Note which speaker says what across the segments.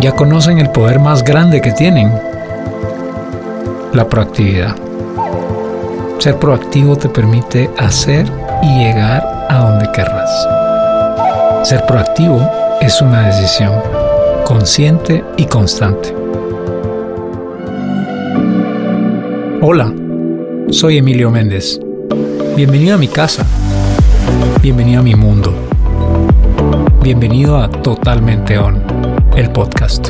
Speaker 1: ya conocen el poder más grande que tienen, la proactividad. Ser proactivo te permite hacer y llegar a donde querrás. Ser proactivo es una decisión consciente y constante. Hola, soy Emilio Méndez. Bienvenido a mi casa. Bienvenido a mi mundo. Bienvenido a Totalmente On, el podcast.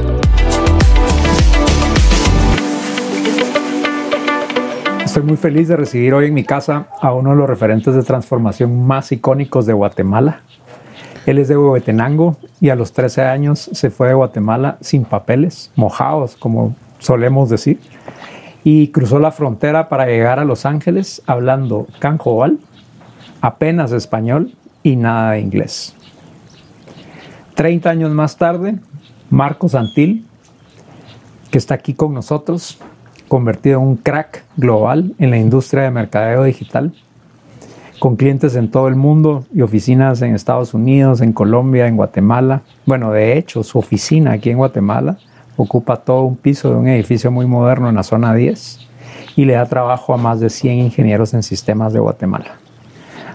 Speaker 1: Estoy muy feliz de recibir hoy en mi casa a uno de los referentes de transformación más icónicos de Guatemala. Él es de Huehuetenango y a los 13 años se fue de Guatemala sin papeles, mojados, como solemos decir, y cruzó la frontera para llegar a Los Ángeles hablando canjoal, apenas español y nada de inglés. 30 años más tarde, Marcos Antil, que está aquí con nosotros, convertido en un crack global en la industria de mercadeo digital, con clientes en todo el mundo y oficinas en Estados Unidos, en Colombia, en Guatemala. Bueno, de hecho, su oficina aquí en Guatemala ocupa todo un piso de un edificio muy moderno en la zona 10 y le da trabajo a más de 100 ingenieros en sistemas de Guatemala.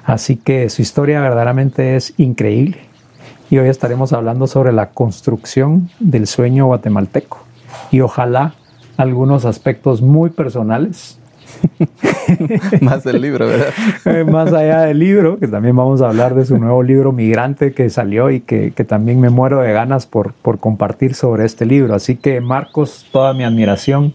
Speaker 1: Así que su historia verdaderamente es increíble y hoy estaremos hablando sobre la construcción del sueño guatemalteco y ojalá algunos aspectos muy personales.
Speaker 2: más del libro, ¿verdad?
Speaker 1: Eh, más allá del libro, que también vamos a hablar de su nuevo libro Migrante que salió y que, también me muero de ganas por, por compartir sobre este libro. Así que Marcos, toda mi admiración,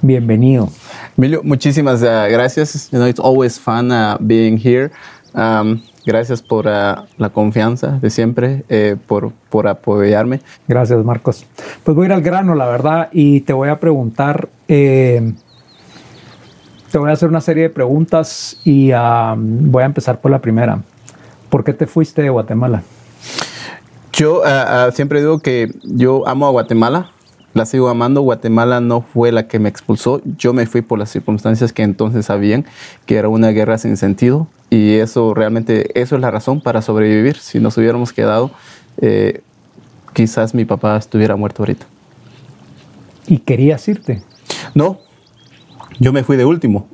Speaker 1: bienvenido.
Speaker 2: Emilio, muchísimas uh, gracias. You know, it's always fun uh, being here. Um, Gracias por uh, la confianza de siempre, eh, por, por apoyarme.
Speaker 1: Gracias, Marcos. Pues voy a ir al grano, la verdad, y te voy a preguntar, eh, te voy a hacer una serie de preguntas y um, voy a empezar por la primera. ¿Por qué te fuiste de Guatemala?
Speaker 2: Yo uh, uh, siempre digo que yo amo a Guatemala, la sigo amando. Guatemala no fue la que me expulsó. Yo me fui por las circunstancias que entonces sabían que era una guerra sin sentido. Y eso realmente, eso es la razón para sobrevivir. Si nos hubiéramos quedado, eh, quizás mi papá estuviera muerto ahorita.
Speaker 1: ¿Y querías irte?
Speaker 2: No, yo me fui de último.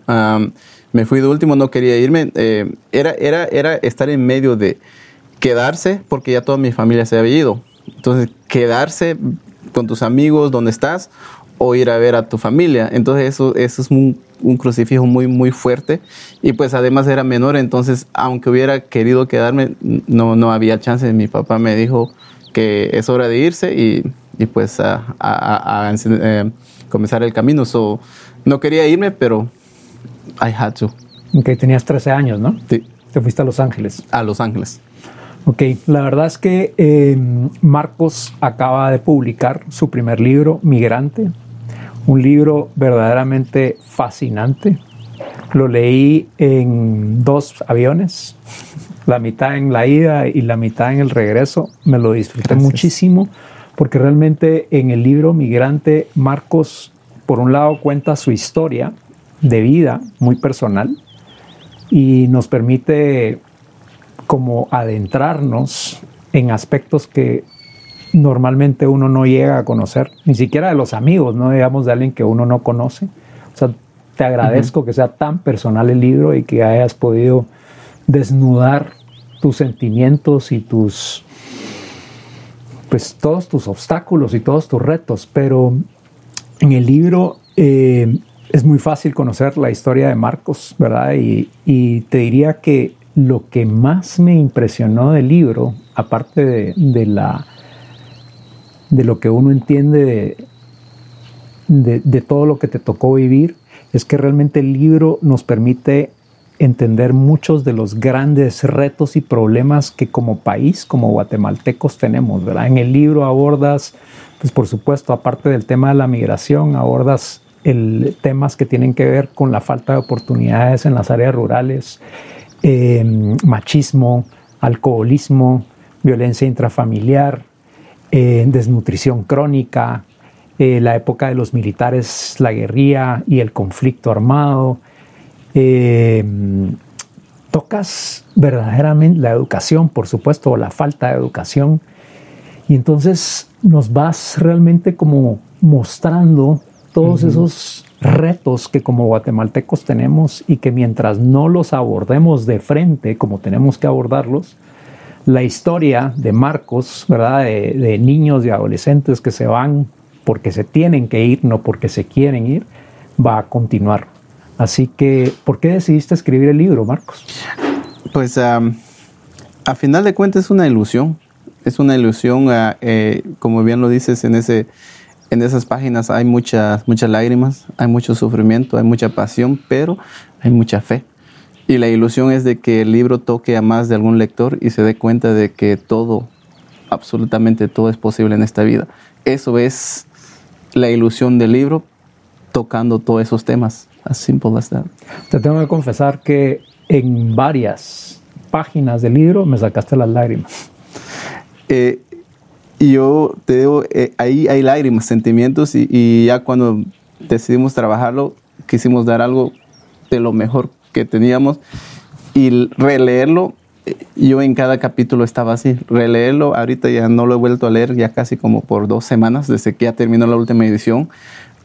Speaker 2: me fui de último, no quería irme. Eh, era, era, era estar en medio de quedarse, porque ya toda mi familia se había ido. Entonces, quedarse con tus amigos donde estás o ir a ver a tu familia. Entonces, eso, eso es un, un crucifijo muy, muy fuerte. Y pues además era menor, entonces aunque hubiera querido quedarme, no, no había chance. Mi papá me dijo que es hora de irse y, y pues a, a, a eh, comenzar el camino. So, no quería irme, pero I had to.
Speaker 1: Ok, tenías 13 años, ¿no?
Speaker 2: Sí.
Speaker 1: Te fuiste a Los Ángeles.
Speaker 2: A Los Ángeles.
Speaker 1: Ok, la verdad es que eh, Marcos acaba de publicar su primer libro, Migrante, un libro verdaderamente fascinante. Lo leí en dos aviones, la mitad en la ida y la mitad en el regreso. Me lo disfruté muchísimo porque realmente en el libro Migrante, Marcos, por un lado, cuenta su historia de vida muy personal y nos permite como adentrarnos en aspectos que normalmente uno no llega a conocer, ni siquiera de los amigos, no digamos de alguien que uno no conoce. O sea, te agradezco que sea tan personal el libro y que hayas podido desnudar tus sentimientos y tus, pues todos tus obstáculos y todos tus retos, pero en el libro eh, es muy fácil conocer la historia de Marcos, ¿verdad? Y, y, te diría que lo que más me impresionó del libro, aparte de, de la de lo que uno entiende de, de, todo lo que te tocó vivir, es que realmente el libro nos permite entender muchos de los grandes retos y problemas que como país, como guatemaltecos tenemos, ¿verdad? En el libro abordas, pues por supuesto, aparte del tema de la migración, abordas el, temas que tienen que ver con la falta de oportunidades en las áreas rurales, eh, machismo, alcoholismo, violencia intrafamiliar, eh, desnutrición crónica, eh, la época de los militares, la guerrilla y el conflicto armado. Eh, tocas verdaderamente la educación, por supuesto, o la falta de educación. Y entonces nos vas realmente como mostrando todos esos retos que como guatemaltecos tenemos y que mientras no los abordemos de frente como tenemos que abordarlos, la historia de Marcos, ¿verdad? De, niños y adolescentes que se van porque se tienen que ir, no porque se quieren ir, va a continuar. Así que, ¿por qué decidiste escribir el libro, Marcos?
Speaker 2: Pues a final de cuentas es una ilusión. Es una ilusión, eh, como bien lo dices, en, ese, en esas páginas hay muchas, muchas lágrimas, hay mucho sufrimiento, hay mucha pasión, pero hay mucha fe. Y la ilusión es de que el libro toque a más de algún lector y se dé cuenta de que todo, absolutamente todo es posible en esta vida. Eso es la ilusión del libro tocando todos esos temas. As simple as that.
Speaker 1: Te tengo que confesar que en varias páginas del libro me sacaste las lágrimas.
Speaker 2: Eh, yo te digo, eh, ahí hay lágrimas, sentimientos y, y ya cuando decidimos trabajarlo, quisimos dar algo de lo mejor que teníamos y releerlo, yo en cada capítulo estaba así, releerlo, ahorita ya no lo he vuelto a leer ya casi como por dos semanas desde que ya terminó la última edición,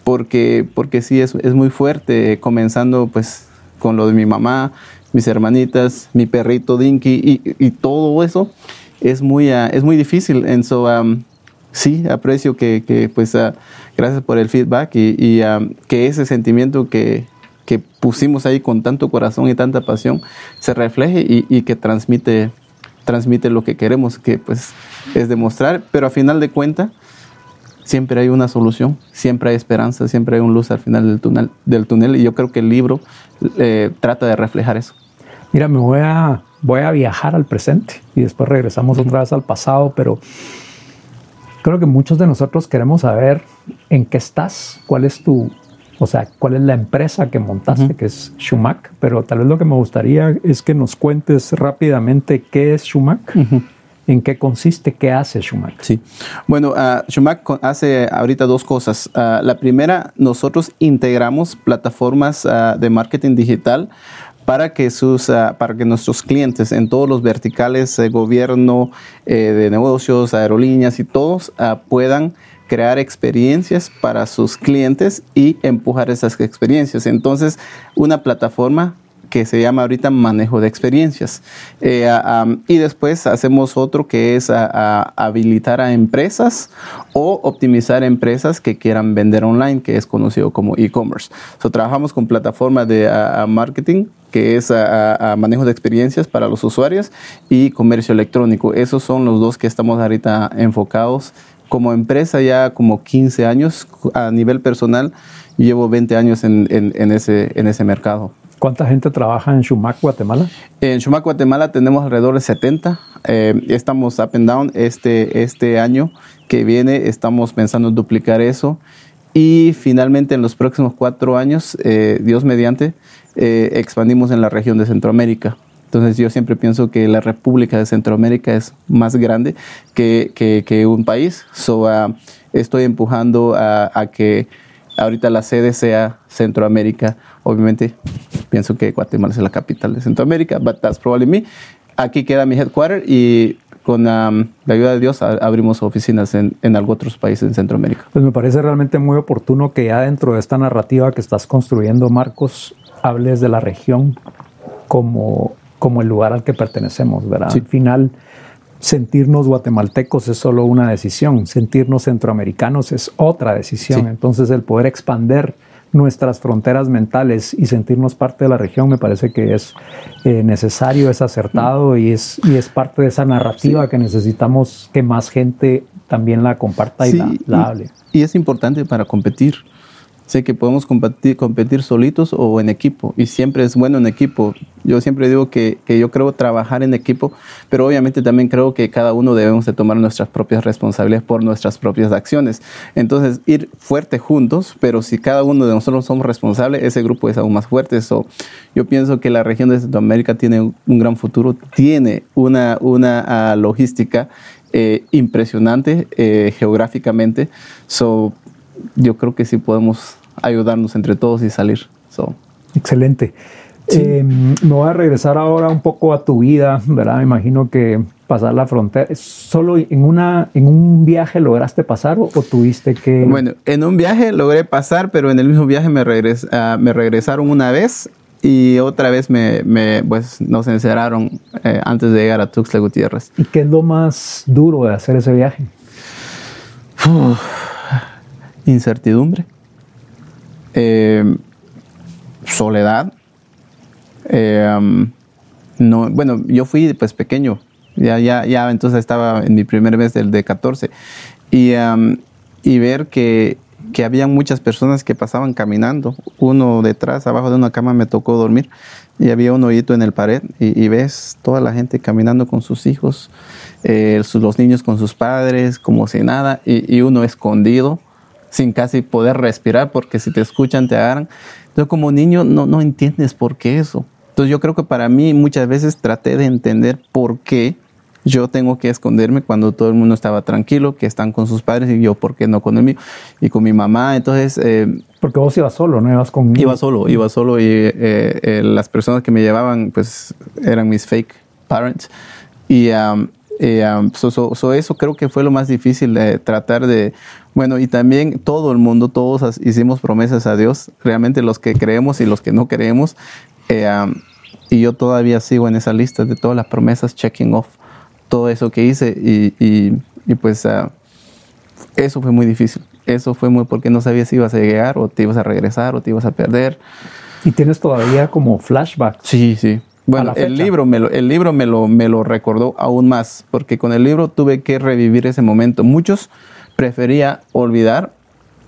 Speaker 2: porque, porque sí es, es muy fuerte, comenzando pues con lo de mi mamá, mis hermanitas, mi perrito Dinky y, y todo eso es muy, uh, es muy difícil. En so, um, sí, aprecio que, que pues, uh, gracias por el feedback y, y um, que ese sentimiento que, que pusimos ahí con tanto corazón y tanta pasión se refleje y, que transmite, transmite lo que queremos, que pues es demostrar, pero a final de cuentas siempre hay una solución, siempre hay esperanza, siempre hay un luz al final del túnel, del túnel y yo creo que el libro eh, trata de reflejar eso.
Speaker 1: Mira, me voy a, voy a viajar al presente y después regresamos otra vez al pasado, pero creo que muchos de nosotros queremos saber en qué estás, cuál es tu, o sea, cuál es la empresa que montaste, que es Shumac, pero tal vez lo que me gustaría es que nos cuentes rápidamente qué es Shumac. ¿En qué consiste? ¿Qué hace Shumac?
Speaker 2: Sí. Bueno, uh, Shumac hace ahorita dos cosas. Ah, la primera, nosotros integramos plataformas ah, de marketing digital para que, sus, para que nuestros clientes en todos los verticales de gobierno, eh, de negocios, aerolíneas y todos puedan crear experiencias para sus clientes y empujar esas experiencias. Entonces, una plataforma que se llama ahorita manejo de experiencias. Eh, y después hacemos otro que es habilitar a empresas o optimizar empresas que quieran vender online, que es conocido como e-commerce. So, trabajamos con plataformas de marketing que es a, manejo de experiencias para los usuarios y comercio electrónico. Esos son los dos que estamos ahorita enfocados como empresa ya como 15 años, a nivel personal llevo 20 años en, ese, en ese mercado.
Speaker 1: ¿Cuánta gente trabaja en Shumac, Guatemala?
Speaker 2: En Shumac, Guatemala tenemos alrededor de 70. Eh, estamos up and down este, este año que viene, estamos pensando en duplicar eso. Y finalmente en los próximos cuatro años, eh, Dios mediante, eh, expandimos en la región de Centroamérica. Entonces yo siempre pienso que la República de Centroamérica es más grande que, que, un país. So, uh, estoy empujando a, a, que ahorita la sede sea Centroamérica. Obviamente pienso que Guatemala es la capital de Centroamérica, but that's probably me. Aquí queda mi headquarter y con um, la ayuda de Dios abrimos oficinas en, en algunos otros países en Centroamérica.
Speaker 1: Pues me parece realmente muy oportuno que ya dentro de esta narrativa que estás construyendo, Marcos, hables de la región como como el lugar al que pertenecemos, ¿verdad? Al final, sentirnos guatemaltecos es solo una decisión, sentirnos centroamericanos es otra decisión. Entonces, el poder expander nuestras fronteras mentales y sentirnos parte de la región me parece que es eh, necesario, es acertado y es, y es parte de esa narrativa que necesitamos que más gente también la comparta y la, hable.
Speaker 2: Y es importante para competir. Sé que podemos competir, competir solitos o en equipo y siempre es bueno en equipo. Yo siempre digo que, que, yo creo trabajar en equipo, pero obviamente también creo que cada uno debemos de tomar nuestras propias responsabilidades por nuestras propias acciones. Entonces, ir fuerte juntos, pero si cada uno de nosotros somos responsables, ese grupo es aún más fuerte. So, yo pienso que la región de Centroamérica tiene un gran futuro, tiene una, una uh, logística eh, impresionante eh, geográficamente. So, yo creo que sí podemos ayudarnos entre todos y salir.
Speaker 1: Excelente. Eh, me voy a regresar ahora un poco a tu vida, ¿verdad? Me imagino que pasar la frontera. ¿Solo en, una, en un viaje lograste pasar o, tuviste que...?
Speaker 2: Bueno, en un viaje logré pasar, pero en el mismo viaje me, regres, uh, me regresaron una vez y otra vez me, me pues, nos encerraron eh, antes de llegar a Tuxtla Gutiérrez.
Speaker 1: ¿Y qué es lo más duro de hacer ese viaje?
Speaker 2: Uf, incertidumbre, eh, soledad. Eh, um, no, bueno, yo fui pues pequeño, ya, ya, ya entonces estaba en mi primer mes del de 14 y, um, y ver que, que había muchas personas que pasaban caminando, uno detrás, abajo de una cama me tocó dormir y había un hoyito en el pared y, ves toda la gente caminando con sus hijos, eh, los niños con sus padres, como si nada, y, y, uno escondido, sin casi poder respirar, porque si te escuchan te agarran. Entonces como niño no, no entiendes por qué eso. Entonces yo creo que para mí muchas veces traté de entender por qué yo tengo que esconderme cuando todo el mundo estaba tranquilo, que están con sus padres y yo, ¿por qué no con el mío? Y con mi mamá, entonces... Eh,
Speaker 1: Porque vos ibas solo, ¿no? Ibas con...
Speaker 2: Iba solo, iba solo y eh, eh, las personas que me llevaban, pues, eran mis fake parents. Y um, um, so, eso creo que fue lo más difícil de tratar de... Bueno, y también todo el mundo, todos hicimos promesas a Dios, realmente los que creemos y los que no creemos. Um, y yo todavía sigo en esa lista de todas las promesas, checking off todo eso que hice y, y, pues uh, eso fue muy difícil. Eso fue muy porque no sabías si ibas a llegar o te ibas a regresar o te ibas a perder.
Speaker 1: ¿Y tienes todavía como flashback?
Speaker 2: Sí, sí. Bueno, el libro, me lo, el libro me lo, me lo recordó aún más, porque con el libro tuve que revivir ese momento. Muchos prefería olvidar,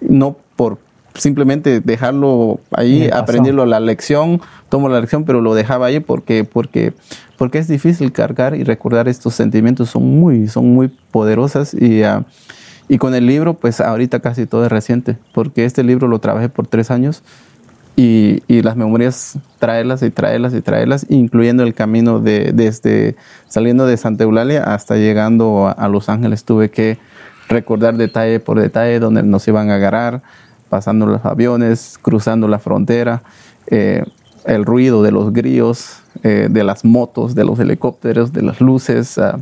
Speaker 2: no por simplemente dejarlo ahí, aprenderlo la lección, tomo la lección, pero lo dejaba ahí porque, porque, porque es difícil cargar y recordar estos sentimientos, son muy, son muy poderosas y, uh, y con el libro, pues ahorita casi todo es reciente, porque este libro lo trabajé por tres años y, y las memorias traerlas y traerlas y traerlas, incluyendo el camino de, desde saliendo de Santa Eulalia hasta llegando a, a Los Ángeles, tuve que recordar detalle por detalle dónde nos iban a agarrar, pasando los aviones, cruzando la frontera, eh, el ruido de los grillos, eh, de las motos, de los helicópteros, de las luces. Uh,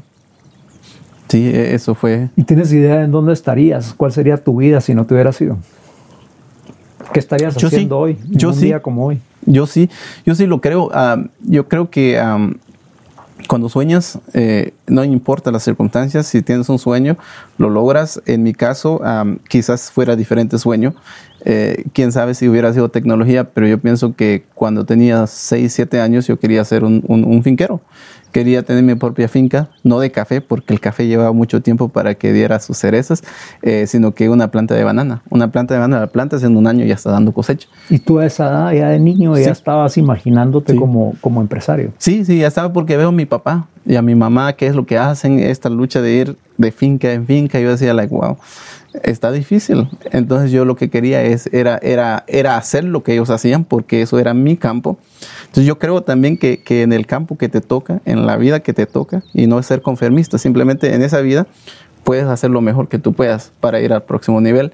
Speaker 2: sí, e, eso fue.
Speaker 1: ¿Y tienes idea en dónde estarías? ¿Cuál sería tu vida si no te hubieras ido? ¿Qué estarías yo haciendo sí, hoy?
Speaker 2: yo
Speaker 1: un
Speaker 2: sí.
Speaker 1: día como hoy.
Speaker 2: Yo sí, yo sí lo creo. Uh, yo creo que um, cuando sueñas, eh, no importa las circunstancias, si tienes un sueño, lo logras. En mi caso, quizás fuera diferente sueño. Eh, quién sabe si hubiera sido tecnología, pero yo pienso que cuando tenía 6, 7 años yo quería ser un, un finquero quería tener mi propia finca, no de café, porque el café llevaba mucho tiempo para que diera sus cerezas, eh, sino que una planta de banana. Una planta de banana, la planta en un año ya está dando cosecha.
Speaker 1: ¿Y tú a esa edad, ya de niño, ya estabas imaginándote
Speaker 2: Sí.
Speaker 1: como, como empresario?
Speaker 2: Sí, sí, ya estaba porque veo a mi papá y a mi mamá, qué es lo que hacen, esta lucha de ir de finca en finca. Yo decía, like, wow, está difícil. Entonces yo lo que quería es, era, era, era hacer lo que ellos hacían porque eso era mi campo. Entonces yo creo también que, que en el campo que te toca, en la vida que te toca, y no es ser conformista, simplemente en esa vida puedes hacer lo mejor que tú puedas para ir al próximo nivel.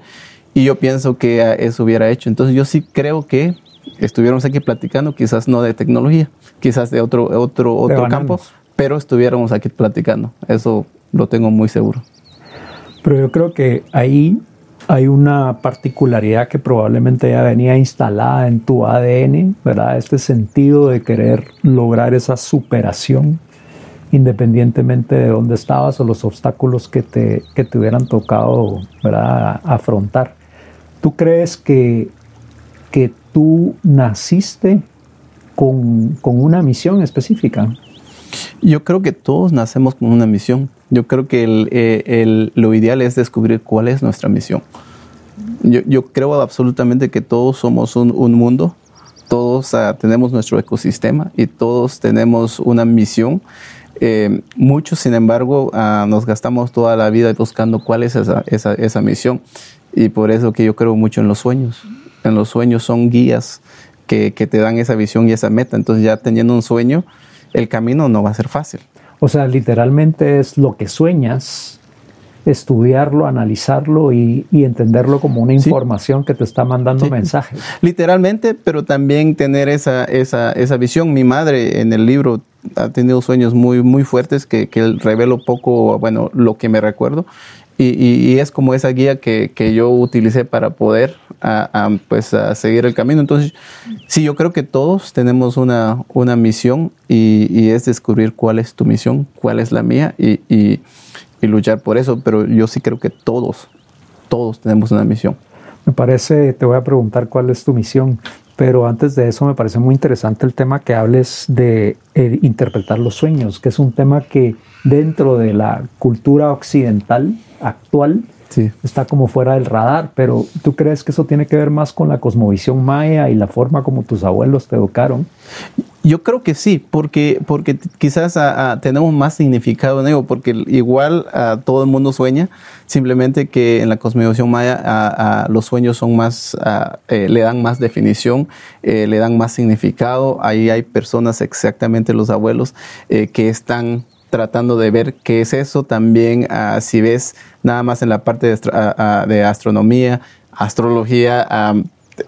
Speaker 2: Y yo pienso que ah, eso hubiera hecho. Entonces yo sí creo que estuviéramos aquí platicando, quizás no de tecnología, quizás de otro, otro, otro campo, pero estuviéramos aquí platicando. Eso lo tengo muy seguro.
Speaker 1: Pero yo creo que ahí hay una particularidad que probablemente ya venía instalada en tu ADN, ¿verdad? Este sentido de querer lograr esa superación independientemente de dónde estabas o los obstáculos que te, que te hubieran tocado, ¿verdad? Afrontar. ¿Tú crees que, que tú naciste con, con una misión específica?
Speaker 2: Yo creo que todos nacemos con una misión. Yo creo que el, eh, el, lo ideal es descubrir cuál es nuestra misión. Yo, yo creo absolutamente que todos somos un, un mundo, todos uh, tenemos nuestro ecosistema y todos tenemos una misión. Eh, muchos, sin embargo, uh, nos gastamos toda la vida buscando cuál es esa, esa, esa misión. Y por eso que yo creo mucho en los sueños. En los sueños son guías que, que te dan esa visión y esa meta. Entonces ya teniendo un sueño, el camino no va a ser fácil.
Speaker 1: O sea, literalmente es lo que sueñas, estudiarlo, analizarlo y, y entenderlo como una información sí. que te está mandando
Speaker 2: Sí.
Speaker 1: mensajes.
Speaker 2: Literalmente, pero también tener esa, esa, esa visión. Mi madre en el libro ha tenido sueños muy, muy fuertes que, que revelo poco, bueno, lo que me recuerdo. Y, y, es como esa guía que, que yo utilicé para poder a, pues, a seguir el camino. Entonces, sí, yo creo que todos tenemos una, una misión y, y es descubrir cuál es tu misión, cuál es la mía y, y, luchar por eso. Pero yo sí creo que todos, todos tenemos una misión.
Speaker 1: Me parece, te voy a preguntar cuál es tu misión, pero antes de eso me parece muy interesante el tema que hables de eh, interpretar los sueños, que es un tema que dentro de la cultura occidental actual está como fuera del radar, pero ¿tú crees que eso tiene que ver más con la cosmovisión maya y la forma como tus abuelos te educaron?
Speaker 2: Yo creo que sí, porque, porque quizás tenemos más significado en ello, porque igual a todo el mundo sueña, simplemente que en la cosmovisión maya los sueños son más, eh, le dan más definición, eh, le dan más significado. Ahí hay personas, exactamente los abuelos, eh, que están tratando de ver qué es eso. También ah, si ves nada más en la parte de, ah, ah, astronomía, astrología,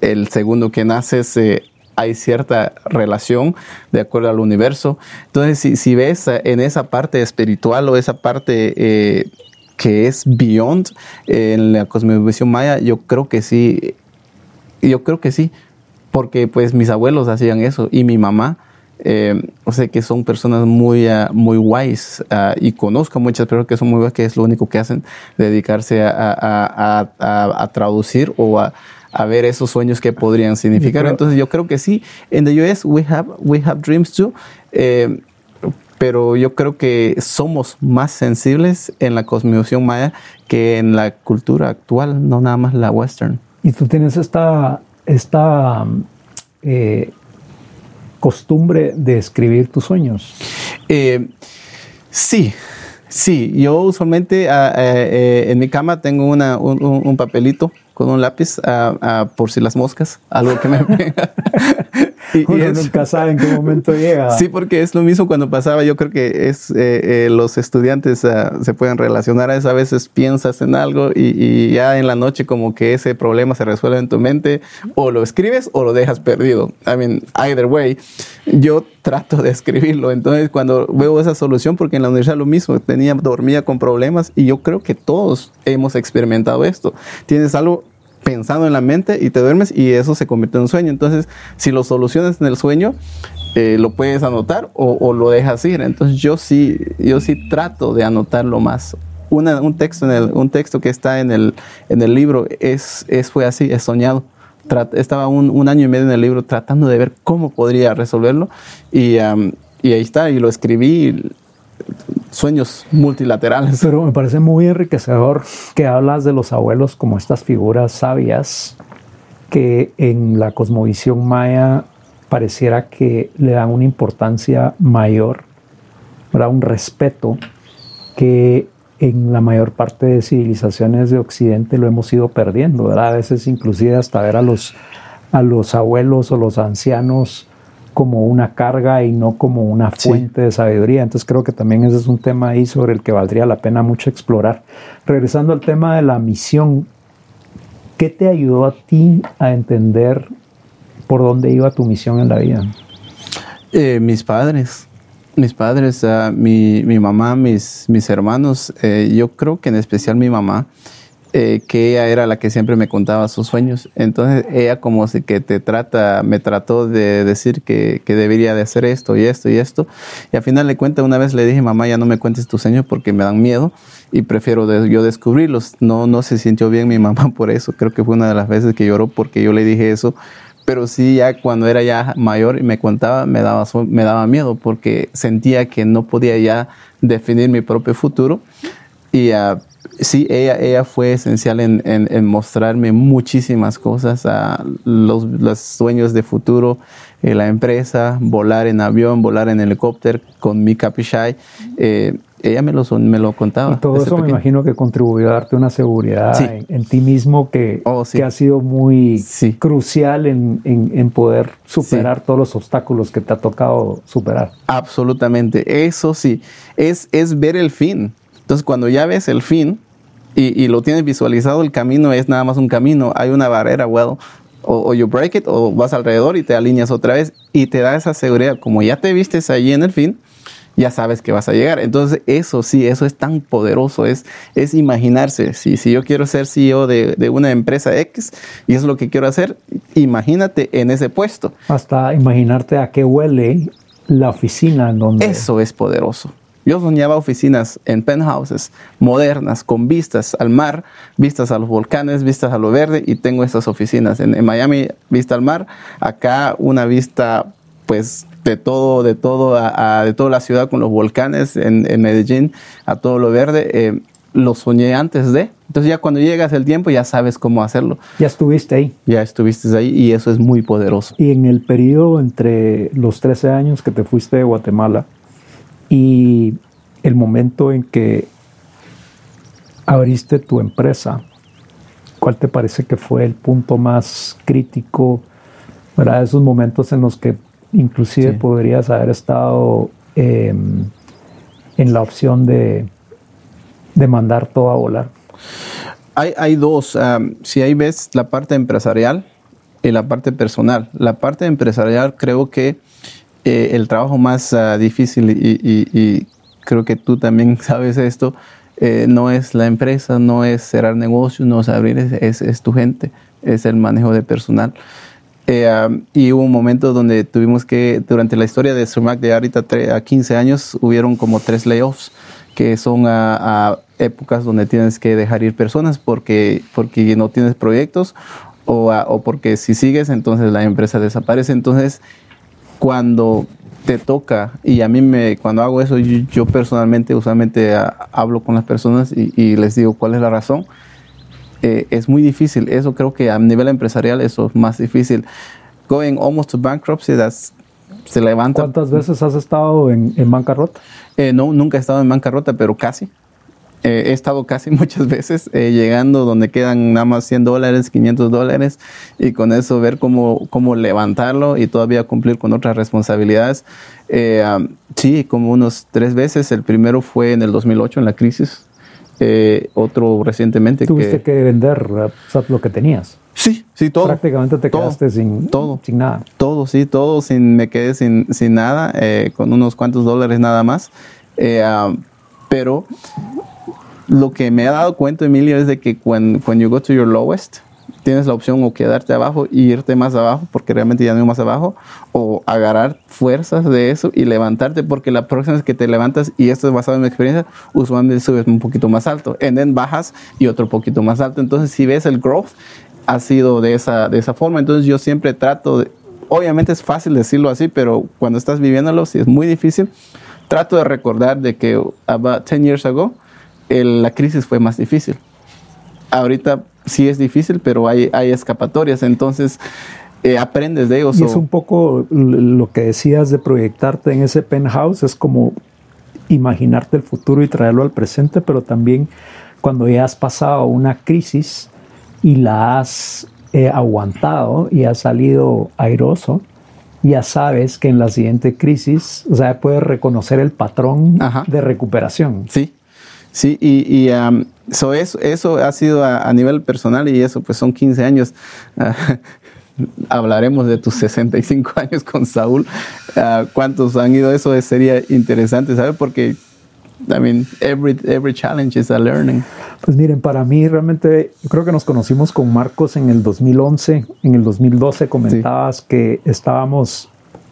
Speaker 2: el segundo que naces eh, hay cierta relación de acuerdo al universo. Entonces, si, si ves en esa parte espiritual o esa parte eh, que es beyond en la cosmovisión maya, yo creo que sí, yo creo que sí, porque pues mis abuelos hacían eso y mi mamá eh, o sea que son personas muy, uh, muy wise uh, y conozco muchas personas que son muy wise, que es lo único que hacen, dedicarse a, a, a, a traducir o a, ver esos sueños que podrían significar. Entonces yo creo que sí, en the US we have, we have dreams too. Eh, pero yo creo que somos más sensibles en la cosmovisión maya que en la cultura actual, no nada más la western.
Speaker 1: Y tú tienes esta, esta eh, costumbre de escribir tus sueños?
Speaker 2: Eh, sí, sí. Yo usualmente ah, eh, eh, en mi cama tengo una, un, papelito con un lápiz ah, ah, por si las moscas, algo que me pega.
Speaker 1: y, nunca sabe en qué momento llega.
Speaker 2: Sí, porque es lo mismo cuando pasaba. Yo creo que es eh, eh, los estudiantes ah, se pueden relacionar a eso. A veces piensas en algo y, ya en la noche como que ese problema se resuelve en tu mente o lo escribes o lo dejas perdido. I mean, either way, yo trato de escribirlo. Entonces cuando veo esa solución, porque en la universidad lo mismo, tenía dormía con problemas y yo creo que todos hemos experimentado esto. Tienes algo pensando en la mente y te duermes y eso se convierte en un sueño. Entonces, si lo solucionas en el sueño, eh, lo puedes anotar o, lo dejas ir. Entonces, yo sí, yo sí trato de anotarlo más. un, texto en el, un texto que está en el, en el libro es, es, fue así, es soñado. estaba un, un, año y medio en el libro tratando de ver cómo podría resolverlo y ahí está, y lo escribí sueños multilaterales.
Speaker 1: Pero me parece muy enriquecedor que hablas de los abuelos como estas figuras sabias que en la cosmovisión maya pareciera que le dan una importancia mayor, ¿verdad? un respeto que en la mayor parte de civilizaciones de Occidente lo hemos ido perdiendo. A veces inclusive hasta ver a los, a los abuelos o los ancianos como una carga y no como una fuente de sabiduría. Entonces creo que también ese es un tema ahí sobre el que valdría la pena mucho explorar. Regresando al tema de la misión, ¿qué te ayudó a ti a entender por dónde iba tu misión en la vida?
Speaker 2: Eh, mis padres, mis padres, uh, mi, mi, mamá, mis, mis hermanos, eh, yo creo que en especial mi mamá, eh, que ella era la que siempre me contaba sus sueños. Entonces ella como si que te trata, me trató de decir que, que, debería de hacer esto y esto y esto. Y al final de cuentas una vez le dije, mamá, ya no me cuentes tus sueños porque me dan miedo y prefiero yo descubrirlos. No, no se sintió bien mi mamá por eso. Creo que fue una de las veces que lloró porque yo le dije eso. Pero sí, ya cuando era ya mayor y me contaba, me daba, me daba miedo porque sentía que no podía ya definir mi propio futuro. Y uh, sí, ella, ella fue esencial en, en, mostrarme muchísimas cosas, a los, los, sueños de futuro, eh, la empresa, volar en avión, volar en helicóptero con mi Pishai. Eh, ella me lo, me lo contaba.
Speaker 1: Y todo eso me imagino que contribuyó a darte una seguridad en, ti mismo que, oh, que, ha sido muy crucial en, en, poder superar todos los obstáculos que te ha tocado superar.
Speaker 2: Absolutamente, eso sí, es, es ver el fin. Entonces, cuando ya ves el fin, y, lo tienes visualizado, el camino es nada más un camino, hay una barrera, well, o, you break it o vas alrededor y te alineas otra vez y te da esa seguridad, como ya te vistes allí en el fin, ya sabes que vas a llegar. Entonces, eso sí, eso es tan poderoso, es, es imaginarse. Si, si yo quiero ser CEO de, de una empresa X y es lo que quiero hacer, imagínate en ese puesto.
Speaker 1: Hasta imaginarte a qué huele la oficina en donde...
Speaker 2: Eso es poderoso. Yo soñaba oficinas en penthouses modernas, con vistas al mar, vistas a los volcanes, vistas a lo verde, y tengo estas oficinas. En, Miami, vista al mar, acá una vista, pues, de todo, de todo, de toda la ciudad con los volcanes, en, Medellín, a todo lo verde. Eh, lo soñé antes de. Entonces ya cuando llegas el tiempo ya sabes cómo hacerlo.
Speaker 1: Ya estuviste ahí.
Speaker 2: Ya estuviste ahí y eso es muy poderoso.
Speaker 1: Y en el periodo entre los 13 años que te fuiste de Guatemala y el momento en que abriste tu empresa, ¿cuál te parece que fue el punto más crítico? ¿verdad? Esos momentos en los que inclusive podrías haber estado em, en la opción de, de, mandar todo a volar.
Speaker 2: Hay, hay dos, si ahí ves la parte empresarial y la parte personal. La parte empresarial creo que eh, el trabajo más ah, difícil y, creo que tú también sabes esto, eh, no es la empresa, no es cerrar negocios, no es abrir, es, es, tu gente, es el manejo de personal. Eh, y hubo un momento donde tuvimos que, durante la historia de Sumac de ahorita a 15 años, hubieron como tres layoffs, que son épocas donde tienes que dejar ir personas porque, porque no tienes proyectos o, o porque si sigues, entonces la empresa desaparece. Entonces, cuando te toca, y a mí me, cuando hago eso, yo, personalmente usualmente ah, hablo con las personas y, les digo cuál es la razón. Eh, es muy difícil, eso creo que a nivel empresarial eso es más difícil. Going almost to bankruptcy, that's, se levanta.
Speaker 1: ¿Cuántas veces has estado en, en bancarrota?
Speaker 2: Eh, no, nunca he estado en bancarrota, pero casi. Eh, he estado casi muchas veces eh, llegando donde quedan nada más 100 dólares, 500 dólares y con eso ver cómo, cómo levantarlo y todavía cumplir con otras responsabilidades. Eh, sí, como unos tres veces. El primero fue en el 2008 en la crisis. otro recientemente.
Speaker 1: Tuviste que, vender lo que tenías.
Speaker 2: Sí, sí, todo.
Speaker 1: Prácticamente te quedaste sin,
Speaker 2: todo,
Speaker 1: sin nada.
Speaker 2: Todo, sí, todo, sin, me quedé sin, sin nada, con unos cuantos dólares nada más. pero lo que me ha dado cuenta, Emilio, es de que cuando you go to your lowest, tienes la opción o quedarte abajo y irte más abajo, porque realmente ya no más abajo, o agarrar fuerzas de eso y levantarte, porque la próxima vez que te levantas, y esto es basado en mi experiencia, usualmente subes un poquito más alto, y then bajas y otro poquito más alto. Entonces, si ves el growth, ha sido de esa, de esa forma. Entonces, yo siempre trato de, obviamente es fácil decirlo así, pero cuando estás viviéndolo, sí es muy difícil. Trato de recordar de que about 10 years ago, la crisis fue más difícil. Ahorita sí es difícil, pero hay, hay escapatorias, entonces eh, aprendes de ellos.
Speaker 1: Y es un poco lo que decías de proyectarte en ese penthouse, es como imaginarte el futuro y traerlo al presente, pero también cuando ya has pasado una crisis y la has eh, aguantado y has salido airoso, ya sabes que en la siguiente crisis, o sea, puedes reconocer el patrón de recuperación.
Speaker 2: Sí, Sí, y, y eso, eso ha sido a, nivel personal y eso pues son 15 años. hablaremos de tus 65 años con Saúl. Ah, ¿Cuántos han ido eso? Sería interesante saber porque I mean, every, every challenge is a learning.
Speaker 1: Pues miren, para mí realmente, yo creo que nos conocimos con Marcos en el 2011, en el 2012 comentabas que estábamos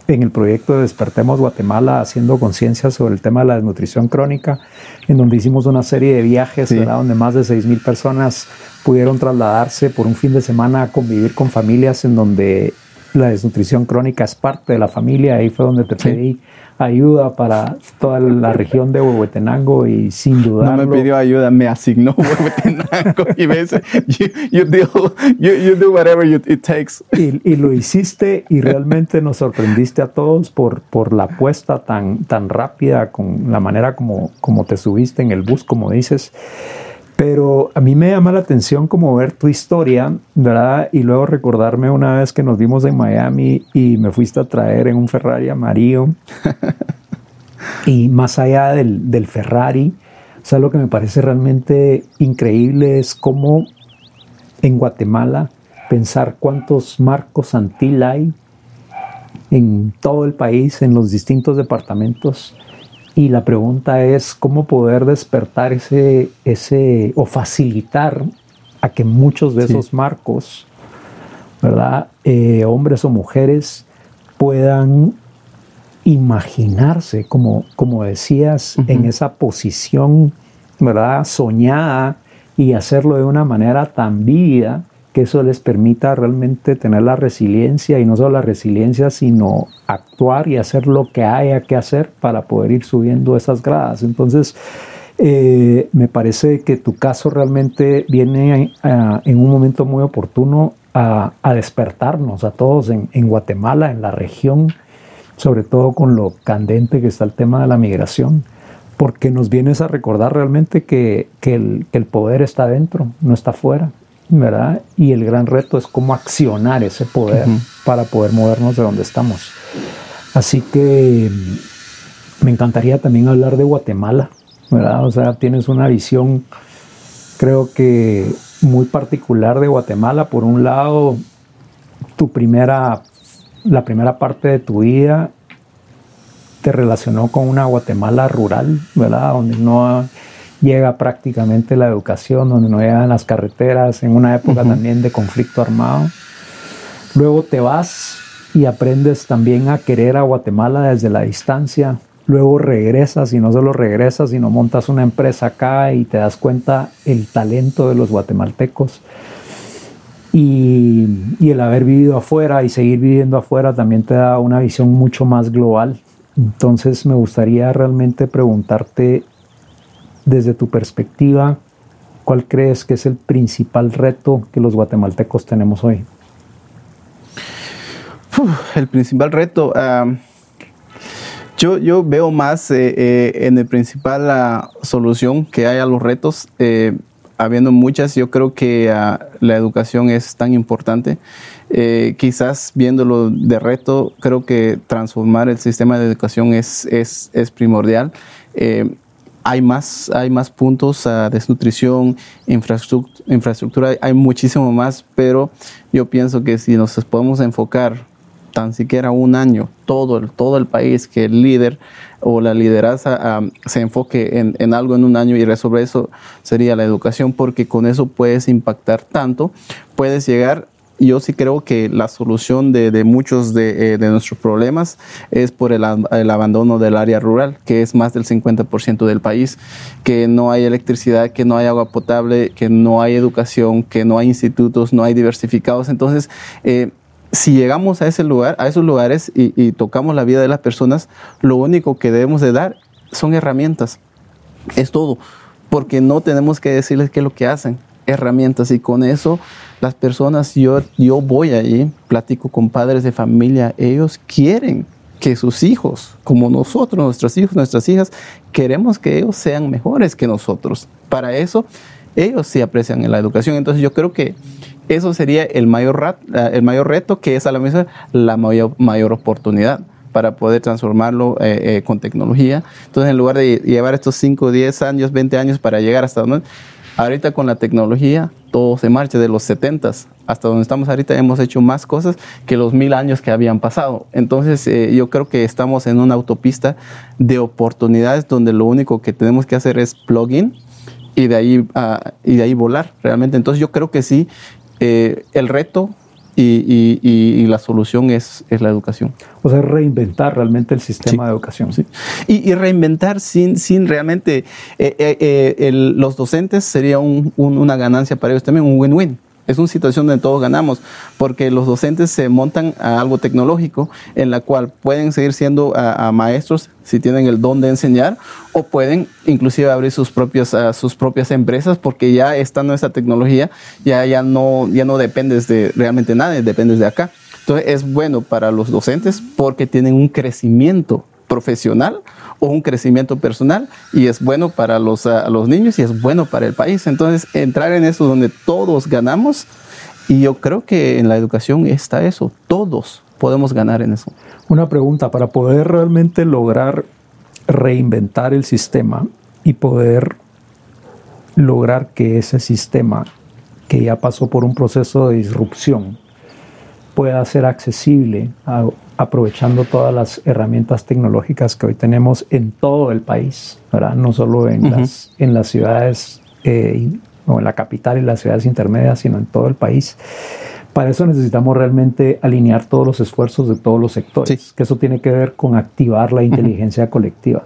Speaker 1: en el proyecto de Despertemos Guatemala haciendo conciencia sobre el tema de la desnutrición crónica, en donde hicimos una serie de viajes, donde más de 6.000 personas pudieron trasladarse por un fin de semana a convivir con familias en donde la desnutrición crónica es parte de la familia. Ahí fue donde te pedí ayuda para toda la región de Huehuetenango y sin duda.
Speaker 2: No me pidió ayuda, me asignó Huehuetenango y me dice, you, do, whatever it takes.
Speaker 1: Y, lo hiciste y realmente nos sorprendiste a todos por, por la apuesta tan, tan rápida, con la manera como, como te subiste en el bus, como dices. Pero a mí me llama la atención como ver tu historia, ¿verdad? Y luego recordarme una vez que nos vimos en Miami y me fuiste a traer en un Ferrari amarillo. y más allá del, del Ferrari, o sea, lo que me parece realmente increíble es cómo en Guatemala pensar cuántos marcos Antila hay en todo el país, en los distintos departamentos, y la pregunta es cómo poder despertar ese, ese o facilitar a que muchos de esos marcos, ¿verdad? Eh, hombres o mujeres puedan imaginarse, como, como decías, en esa posición, ¿verdad? Soñada y hacerlo de una manera tan vívida que eso les permita realmente tener la resiliencia y no solo la resiliencia, sino actuar y hacer lo que haya que hacer para poder ir subiendo esas gradas. Entonces, eh, me parece que tu caso realmente viene en un momento muy oportuno a, despertarnos a todos en, Guatemala, en la región, sobre todo con lo candente que está el tema de la migración, porque nos vienes a recordar realmente que, el, el poder está dentro, no está fuera ¿verdad? Y el gran reto es cómo accionar ese poder para poder movernos de donde estamos. Así que mm, me encantaría también hablar de Guatemala, ¿verdad? O sea, tienes una visión, creo que muy particular de Guatemala. Por un lado, tu primera, la primera parte de tu vida te relacionó con una Guatemala rural, ¿verdad? Donde no llega prácticamente la educación, donde no llegan las carreteras, en una época también de conflicto armado. Luego te vas y aprendes también a querer a Guatemala desde la distancia. Luego regresas y no solo regresas, sino montas una empresa acá y te das cuenta el talento de los guatemaltecos. Y, y, el haber vivido afuera y seguir viviendo afuera también te da una visión mucho más global. Entonces me gustaría realmente preguntarte desde tu perspectiva, ¿cuál crees que es el principal reto que los guatemaltecos tenemos hoy?
Speaker 2: el principal reto, yo, yo, veo más eh, eh, en el principal solución que hay a los retos. Eh, habiendo muchas, yo creo que ah, la educación es tan importante. quizás viéndolo de reto, creo que transformar el sistema de educación es, es primordial hay más, hay más puntos, a desnutrición, infraestructura, hay muchísimo más, pero yo pienso que si nos podemos enfocar tan siquiera un año, todo el, todo el país, que el líder o la liderazga se enfoque en, en, algo en un año y resolver eso sería la educación, porque con eso puedes impactar tanto, puedes llegar yo sí creo que la solución de, muchos eh, de, nuestros problemas es por el, abandono del área rural, que es más del 50% del país, que no hay electricidad, que no hay agua potable, que no hay educación, que no hay institutos, no hay diversificados. Entonces, eh, si llegamos a ese lugar, a esos lugares y, y tocamos la vida de las personas, lo único que debemos de dar son herramientas. Es todo, porque no tenemos que decirles qué es lo que hacen, herramientas y con eso las personas, yo, yo voy allí, platico con padres de familia, ellos quieren que sus hijos, como nosotros, nuestros hijos, nuestras hijas, queremos que ellos sean mejores que nosotros. Para eso, ellos sí aprecian en la educación. Entonces yo creo que eso sería el mayor, el mayor reto, que es a la misma la mayor, mayor oportunidad para poder transformarlo eh, eh, con tecnología. Entonces, en lugar de llevar estos 5, 10 años, 20 años para llegar hasta donde, Ahorita con la tecnología todo se marcha de los 70 hasta donde estamos ahorita hemos hecho más cosas que los mil años que habían pasado. Entonces eh, yo creo que estamos en una autopista de oportunidades donde lo único que tenemos que hacer es plugin y de ahí, uh, y de ahí volar realmente. Entonces yo creo que sí, eh, el reto y, la solución es, es, la educación.
Speaker 1: O sea, reinventar realmente el sistema de educación.
Speaker 2: Sí. Y, reinventar sin, sin realmente, eh, eh, eh, los docentes sería una ganancia para ellos también, un win-win. Es una situación donde todos ganamos, porque los docentes se montan a algo tecnológico en la cual pueden seguir siendo a, maestros si tienen el don de enseñar, o pueden inclusive abrir sus propias, sus propias empresas, porque ya estando esa tecnología, ya, ya, no, ya no dependes de realmente nada, dependes de acá. Entonces es bueno para los docentes porque tienen un crecimiento profesional o un crecimiento personal y es bueno para los, ah, los niños y es bueno para el país. Entonces, entrar en eso donde todos ganamos y yo creo que en la educación está eso, todos podemos ganar en eso.
Speaker 1: Una pregunta, para poder realmente lograr reinventar el sistema y poder lograr que ese sistema que ya pasó por un proceso de disrupción pueda ser accesible a aprovechando todas las herramientas tecnológicas que hoy tenemos en todo el país, ¿verdad? no solo en, las, en las ciudades eh, o en la capital y las ciudades intermedias, sino en todo el país. Para eso necesitamos realmente alinear todos los esfuerzos de todos los sectores, que eso tiene que ver con activar la inteligencia colectiva.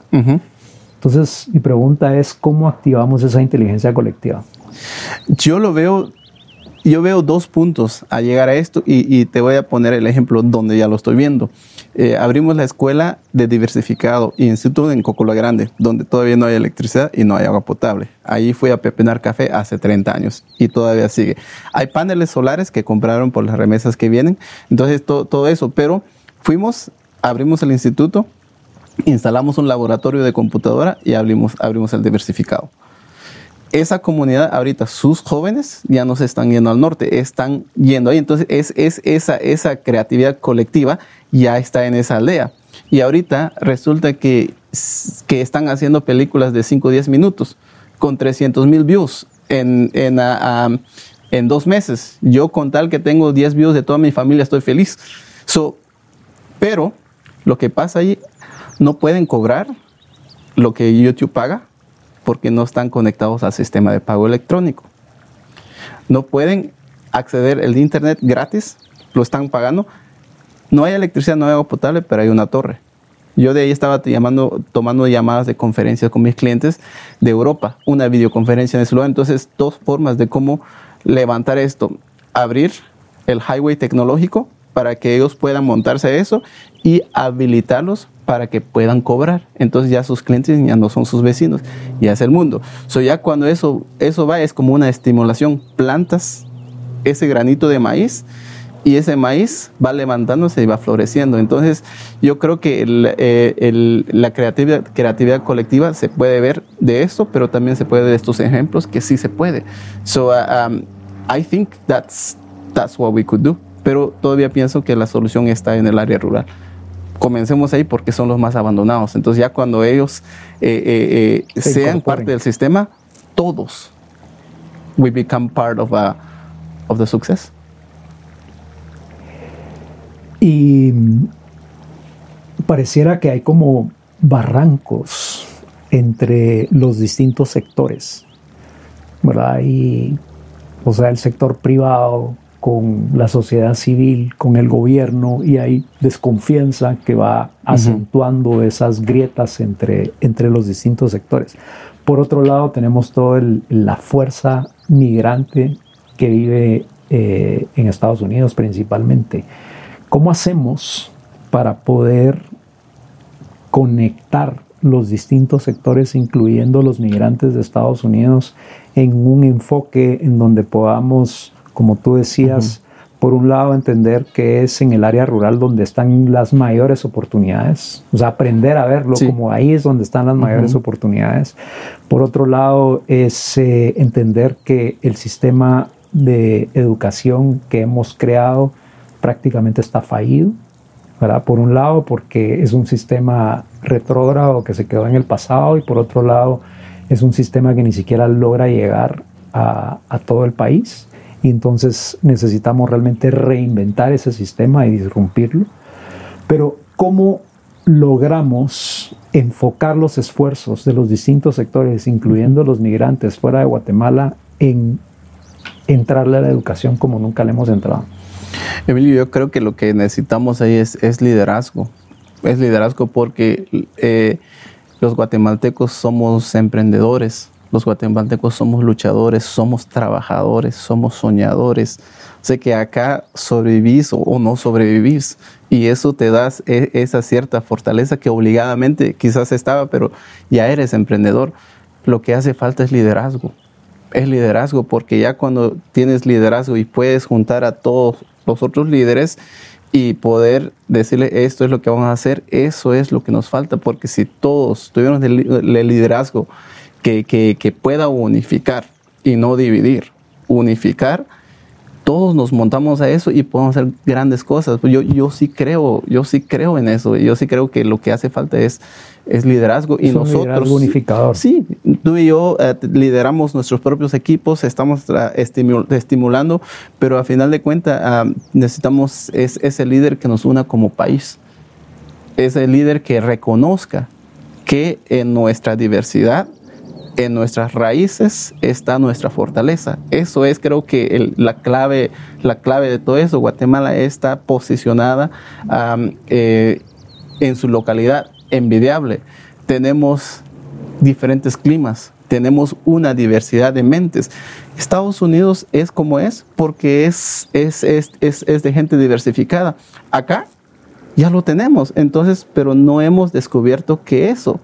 Speaker 1: Entonces, mi pregunta es, ¿cómo activamos esa inteligencia colectiva?
Speaker 2: Yo lo veo yo veo dos puntos a llegar a esto y, te voy a poner el ejemplo donde ya lo estoy viendo. Eh, abrimos la escuela de diversificado instituto en Cocola Grande, donde todavía no hay electricidad y no hay agua potable. Ahí fui a pepenar café hace 30 años y todavía sigue. Hay paneles solares que compraron por las remesas que vienen, entonces todo eso, pero fuimos, abrimos el instituto, instalamos un laboratorio de computadora y abrimos, abrimos el diversificado esa comunidad ahorita, sus jóvenes ya no se están yendo al norte, están yendo ahí. Entonces es, es esa, esa creatividad colectiva ya está en esa aldea. Y ahorita resulta que, que están haciendo películas de 5 o 10 minutos con 300 mil views en, en, en, dos meses. Yo con tal que tengo 10 views de toda mi familia estoy feliz. So, pero lo que pasa ahí, no pueden cobrar lo que YouTube paga porque no están conectados al sistema de pago electrónico. No pueden acceder al internet gratis, lo están pagando. No hay electricidad, no hay agua potable, pero hay una torre. Yo de ahí estaba llamando, tomando llamadas de conferencias con mis clientes de Europa, una videoconferencia en ese lugar. Entonces, dos formas de cómo levantar esto. Abrir el highway tecnológico para que ellos puedan montarse eso y habilitarlos para que puedan cobrar. Entonces ya sus clientes ya no son sus vecinos, ya es el mundo. So ya cuando eso, eso va es como una estimulación. Plantas ese granito de maíz y ese maíz va levantándose y va floreciendo. Entonces yo creo que eh, la creatividad, creatividad colectiva se puede ver de esto, pero también se puede de estos ejemplos que sí se puede. So uh, um, I think that's, that's what we could do. Pero todavía pienso que la solución está en el área rural comencemos ahí porque son los más abandonados. Entonces ya cuando ellos eh, eh, eh, sean parte del sistema, todos we become part of, a, of the success.
Speaker 1: Y pareciera que hay como barrancos entre los distintos sectores, ¿verdad? Y, o sea, el sector privado con la sociedad civil, con el gobierno, y hay desconfianza que va acentuando esas grietas entre, entre los distintos sectores. Por otro lado, tenemos toda la fuerza migrante que vive eh, en Estados Unidos principalmente. ¿Cómo hacemos para poder conectar los distintos sectores, incluyendo los migrantes de Estados Unidos, en un enfoque en donde podamos como tú decías, por un lado entender que es en el área rural donde están las mayores oportunidades, o sea, aprender a verlo como ahí es donde están las mayores oportunidades. Por otro lado, es eh, entender que el sistema de educación que hemos creado prácticamente está fallido, ¿verdad? Por un lado, porque es un sistema retrógrado que se quedó en el pasado y por otro lado, es un sistema que ni siquiera logra llegar a, a todo el país y entonces necesitamos realmente reinventar ese sistema y disrumpirlo. Pero ¿cómo logramos enfocar los esfuerzos de los distintos sectores, incluyendo los migrantes fuera de Guatemala, en entrarle a la educación como nunca le hemos entrado?
Speaker 2: Emilio, yo creo que lo que necesitamos ahí es, es liderazgo. Es liderazgo porque eh, los guatemaltecos somos emprendedores, los guatemaltecos somos luchadores, somos trabajadores, somos soñadores. Sé que acá sobrevivís o no sobrevivís y eso te da e, esa cierta fortaleza que obligadamente quizás estaba, pero ya eres emprendedor. Lo que hace falta es liderazgo. Es liderazgo porque ya cuando tienes liderazgo y puedes juntar a todos los otros líderes y poder decirle esto es lo que vamos a hacer, eso es lo que nos falta, porque si todos tuviéramos el liderazgo, que, pueda unificar y no dividir. Unificar, todos nos montamos a eso y podemos hacer grandes cosas. Yo, yo sí creo, yo sí creo en eso. Yo sí creo que lo que hace falta es, es liderazgo y nosotros. Liderazgo
Speaker 1: unificador.
Speaker 2: Sí, tú y yo eh, lideramos nuestros propios equipos, estamos estimulando, pero a final de cuentas ah, necesitamos es, ese líder que nos una como país, ese líder que reconozca que en nuestra diversidad en nuestras raíces está nuestra fortaleza. Eso es, creo que la, clave, la clave de todo eso. Guatemala está posicionada eh, en su localidad envidiable. Tenemos diferentes climas, tenemos una diversidad de mentes. Estados Unidos es como es porque es, es, es, es de gente diversificada. Acá ya lo tenemos, entonces, pero no hemos descubierto que eso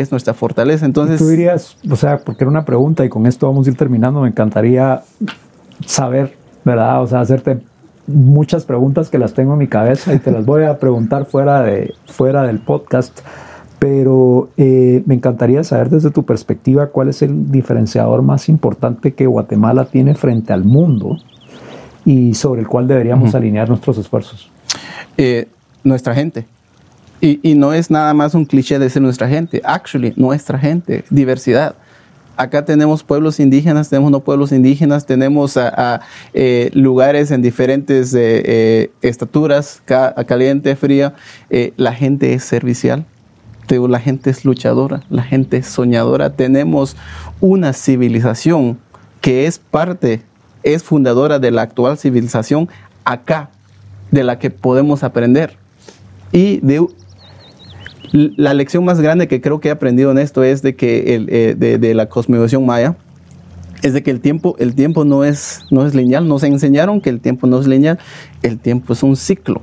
Speaker 2: es nuestra fortaleza. Entonces,
Speaker 1: tú dirías, o sea, porque era una pregunta y con esto vamos a ir terminando, me encantaría saber, ¿verdad? O sea, hacerte muchas preguntas que las tengo en mi cabeza y te las voy a preguntar fuera, de, fuera del podcast, pero eh, me encantaría saber desde tu perspectiva cuál es el diferenciador más importante que Guatemala tiene frente al mundo y sobre el cual deberíamos alinear nuestros esfuerzos.
Speaker 2: Eh, nuestra gente y, no es nada más un cliché decir nuestra gente, actually, nuestra gente, diversidad. Acá tenemos pueblos indígenas, tenemos no pueblos indígenas, tenemos a, eh, lugares en diferentes eh, eh, estaturas, caliente, fría. la gente es servicial, la gente es luchadora, la gente es soñadora. Tenemos una civilización que es parte, es fundadora de la actual civilización acá, de la que podemos aprender. Y de la lección más grande que creo que he aprendido en esto es de que el, eh, de, la cosmovisión maya es de que el tiempo, el tiempo no, es, no es lineal. Nos enseñaron que el tiempo no es lineal, el tiempo es un ciclo.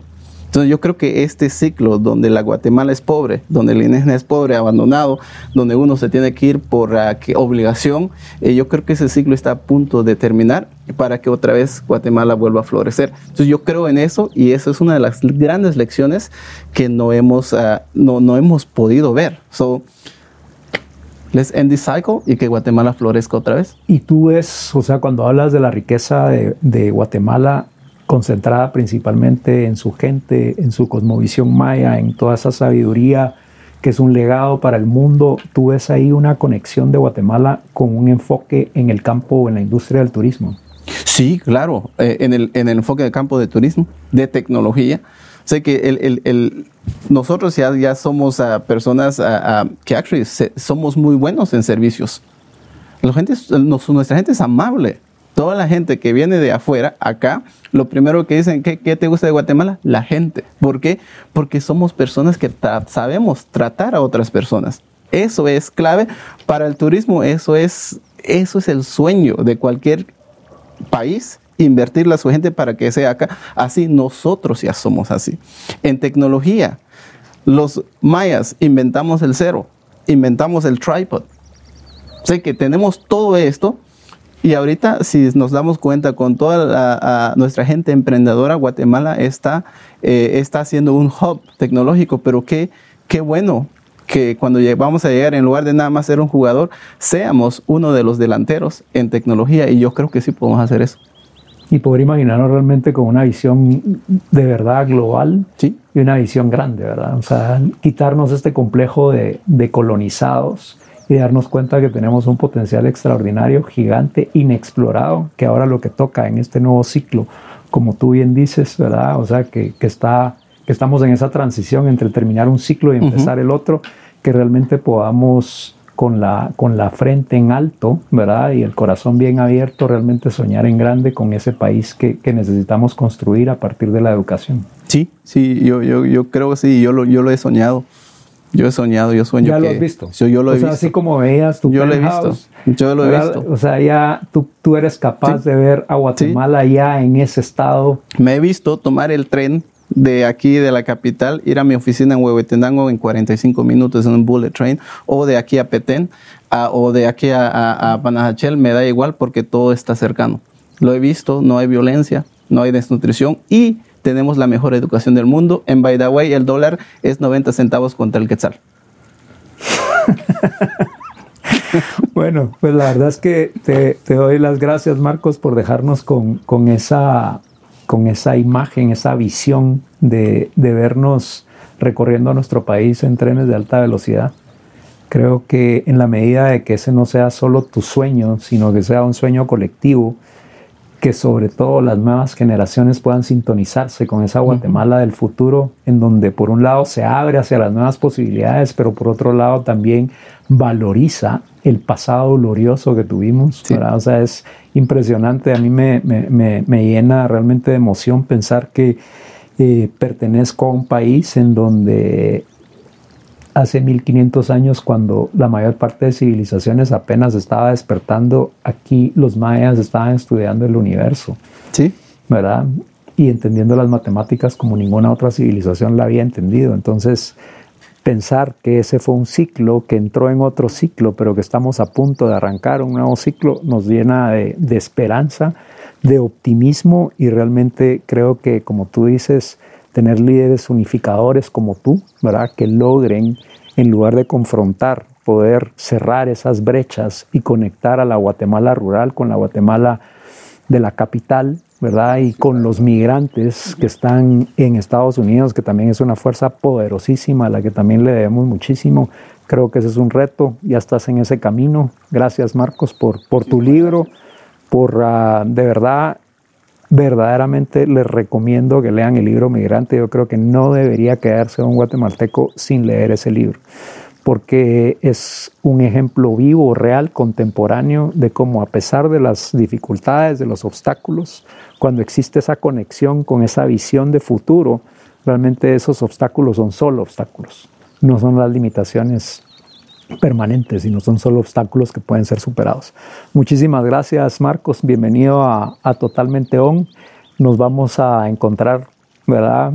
Speaker 2: Entonces yo creo que este ciclo donde la Guatemala es pobre, donde el indígena es pobre, abandonado, donde uno se tiene que ir por uh, obligación, eh, yo creo que ese ciclo está a punto de terminar para que otra vez Guatemala vuelva a florecer. Entonces yo creo en eso y eso es una de las grandes lecciones que no hemos, uh, no, no, hemos podido ver. So, let's end this cycle y que Guatemala florezca otra vez.
Speaker 1: Y tú ves, o sea, cuando hablas de la riqueza de, de Guatemala, concentrada principalmente en su gente, en su cosmovisión maya, en toda esa sabiduría que es un legado para el mundo. ¿Tú ves ahí una conexión de Guatemala con un enfoque en el campo en la industria del turismo?
Speaker 2: Sí, claro, eh, en, el, en enfoque del campo de turismo, de tecnología. Sé que nosotros ya, ya somos personas que actually somos muy buenos en servicios. La gente, nuestra gente es amable toda la gente que viene de afuera, acá, lo primero que dicen, ¿qué, te gusta de Guatemala? La gente. ¿Por qué? Porque somos personas que sabemos tratar a otras personas. Eso es clave para el turismo, eso es, eso es el sueño de cualquier país invertirle a su gente para que sea acá. Así nosotros ya somos así. En tecnología, los mayas inventamos el cero, inventamos el tripod. Sé que tenemos todo esto y ahorita, si nos damos cuenta con toda nuestra gente emprendedora, Guatemala está, eh, está haciendo un hub tecnológico, pero qué, qué bueno que cuando vamos a llegar, en lugar de nada más ser un jugador, seamos uno de los delanteros en tecnología. Y yo creo que sí podemos hacer eso.
Speaker 1: Y poder imaginarnos realmente con una visión de verdad global
Speaker 2: ¿Sí?
Speaker 1: y una visión grande, ¿verdad? O sea, quitarnos este complejo de, de colonizados y darnos cuenta que tenemos un potencial extraordinario, gigante, inexplorado, que ahora lo que toca en este nuevo ciclo, como tú bien dices, ¿verdad? O sea, que, que está, que estamos en esa transición entre terminar un ciclo y empezar el otro, que realmente podamos con la, con la frente en alto, ¿verdad? Y el corazón bien abierto, realmente soñar en grande con ese país que, que necesitamos construir a partir de la educación.
Speaker 2: Sí, sí, yo, yo, yo creo que sí, yo lo, yo lo he soñado. Yo he soñado, yo sueño.
Speaker 1: ¿Ya lo has visto?
Speaker 2: Yo, yo lo
Speaker 1: he
Speaker 2: o sea,
Speaker 1: así como veías tu
Speaker 2: Yo lo he visto. Yo lo he visto.
Speaker 1: O sea, ya tú, tú eres capaz de ver a Guatemala ya en ese estado.
Speaker 2: Me he visto tomar el tren de aquí, de la capital, ir a mi oficina en Huehuetenango en 45 minutos en un bullet train, o de aquí a Petén, o de aquí a, a, a Panajachel, me da igual porque todo está cercano. Lo he visto, no hay violencia, no hay desnutrición y tenemos la mejor educación del mundo. En by the way, el dólar es 90 centavos contra el quetzal.
Speaker 1: bueno, pues la verdad es que te, doy las gracias, Marcos, por dejarnos con, con, esa, con esa imagen, esa visión de, de vernos recorriendo nuestro país en trenes de alta velocidad. Creo que en la medida de que ese no sea solo tu sueño, sino que sea un sueño colectivo, que sobre todo las nuevas generaciones puedan sintonizarse con esa Guatemala del futuro, en donde por un lado se abre hacia las nuevas posibilidades, pero por otro lado también valoriza el pasado glorioso que tuvimos. O sea, es impresionante, a mí me, me, me, llena realmente de emoción pensar que eh, pertenezco a un país en donde hace 1500 años, cuando la mayor parte de civilizaciones apenas estaba despertando, aquí los mayas estaban estudiando el universo.
Speaker 2: Sí.
Speaker 1: ¿Verdad? Y entendiendo las matemáticas como ninguna otra civilización la había entendido. Entonces, pensar que ese fue un ciclo, que entró en otro ciclo, pero que estamos a punto de arrancar un nuevo ciclo, nos llena de, de esperanza, de optimismo y realmente creo que, como tú dices, tener líderes unificadores como tú, ¿verdad? Que logren, en lugar de confrontar, poder cerrar esas brechas y conectar a la Guatemala rural con la Guatemala de la capital, ¿verdad? Y con los migrantes que están en Estados Unidos, que también es una fuerza poderosísima a la que también le debemos muchísimo. Creo que ese es un reto, ya estás en ese camino. Gracias Marcos por, por tu libro, por uh, de verdad verdaderamente les recomiendo que lean el libro Migrante. Yo creo que no debería quedarse un guatemalteco sin leer ese libro, porque es un ejemplo vivo, real, contemporáneo de cómo a pesar de las dificultades, de los obstáculos, cuando existe esa conexión con esa visión de futuro, realmente esos obstáculos son solo obstáculos, no son las limitaciones permanentes y no son solo obstáculos que pueden ser superados. Muchísimas gracias Marcos, bienvenido a, Totalmente On. Nos vamos a encontrar, ¿verdad?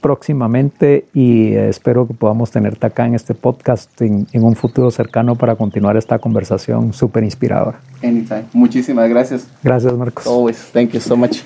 Speaker 1: próximamente y espero que podamos tenerte acá en este podcast en, en un futuro cercano para continuar esta conversación súper inspiradora.
Speaker 2: Anytime. Muchísimas gracias.
Speaker 1: Gracias, Marcos.
Speaker 2: Always. Thank you so much.